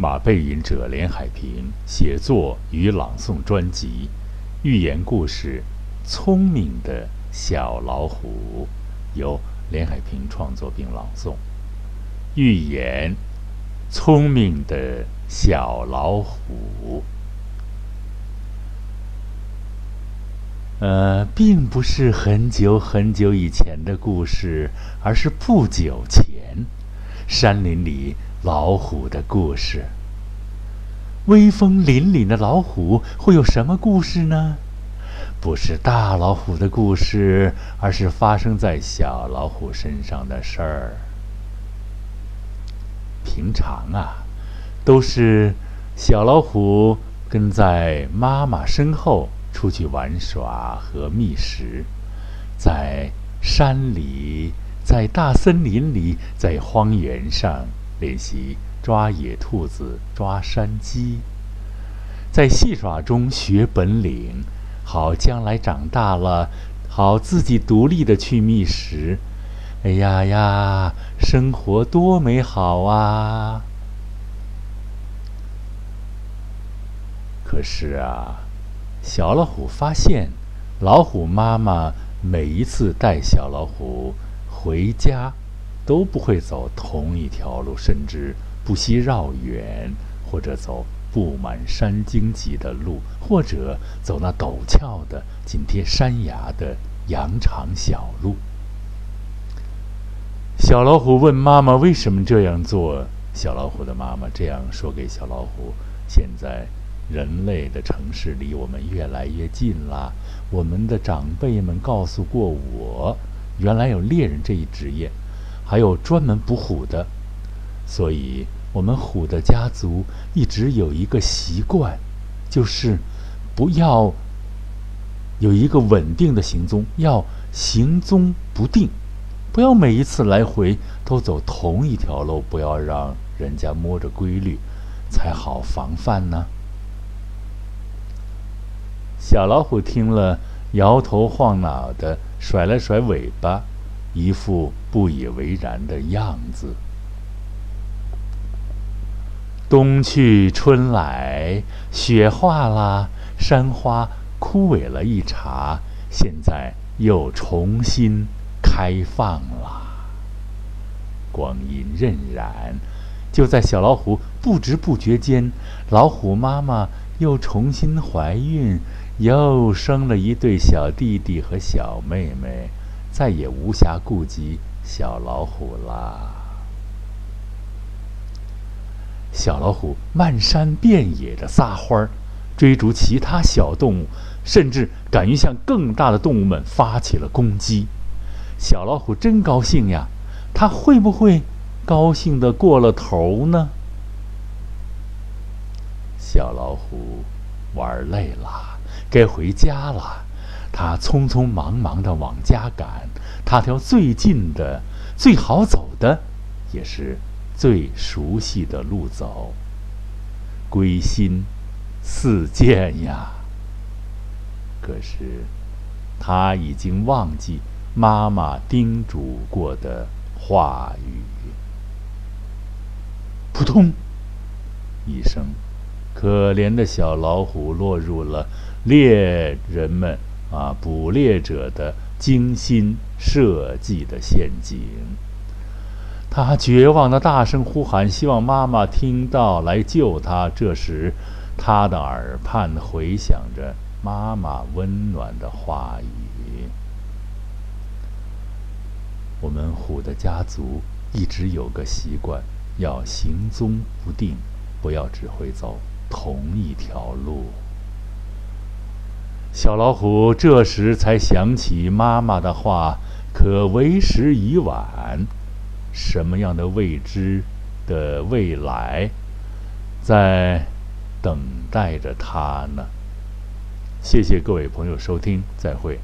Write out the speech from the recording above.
马背吟者连海平写作与朗诵专辑，寓言故事《聪明的小老虎》，由连海平创作并朗诵。寓言：聪明的小老虎。呃，并不是很久很久以前的故事，而是不久前，山林里。老虎的故事。威风凛凛的老虎会有什么故事呢？不是大老虎的故事，而是发生在小老虎身上的事儿。平常啊，都是小老虎跟在妈妈身后出去玩耍和觅食，在山里，在大森林里，在荒原上。练习抓野兔子、抓山鸡，在戏耍中学本领，好将来长大了，好自己独立的去觅食。哎呀呀，生活多美好啊！可是啊，小老虎发现，老虎妈妈每一次带小老虎回家。都不会走同一条路，甚至不惜绕远，或者走布满山荆棘的路，或者走那陡峭的、紧贴山崖的羊肠小路。小老虎问妈妈：“为什么这样做？”小老虎的妈妈这样说给小老虎：“现在人类的城市离我们越来越近了。我们的长辈们告诉过我，原来有猎人这一职业。”还有专门捕虎的，所以我们虎的家族一直有一个习惯，就是不要有一个稳定的行踪，要行踪不定，不要每一次来回都走同一条路，不要让人家摸着规律，才好防范呢。小老虎听了，摇头晃脑的，甩了甩尾巴。一副不以为然的样子。冬去春来，雪化了，山花枯萎了一茬，现在又重新开放了。光阴荏苒，就在小老虎不知不觉间，老虎妈妈又重新怀孕，又生了一对小弟弟和小妹妹。再也无暇顾及小老虎啦。小老虎漫山遍野的撒欢儿，追逐其他小动物，甚至敢于向更大的动物们发起了攻击。小老虎真高兴呀！它会不会高兴的过了头呢？小老虎玩累了，该回家了。他匆匆忙忙地往家赶，他条最近的、最好走的，也是最熟悉的路走。归心似箭呀！可是他已经忘记妈妈叮嘱过的话语。扑通一声，可怜的小老虎落入了猎人们。啊！捕猎者的精心设计的陷阱。他绝望的大声呼喊，希望妈妈听到来救他。这时，他的耳畔回响着妈妈温暖的话语。我们虎的家族一直有个习惯，要行踪不定，不要只会走同一条路。小老虎这时才想起妈妈的话，可为时已晚。什么样的未知的未来，在等待着他呢？谢谢各位朋友收听，再会。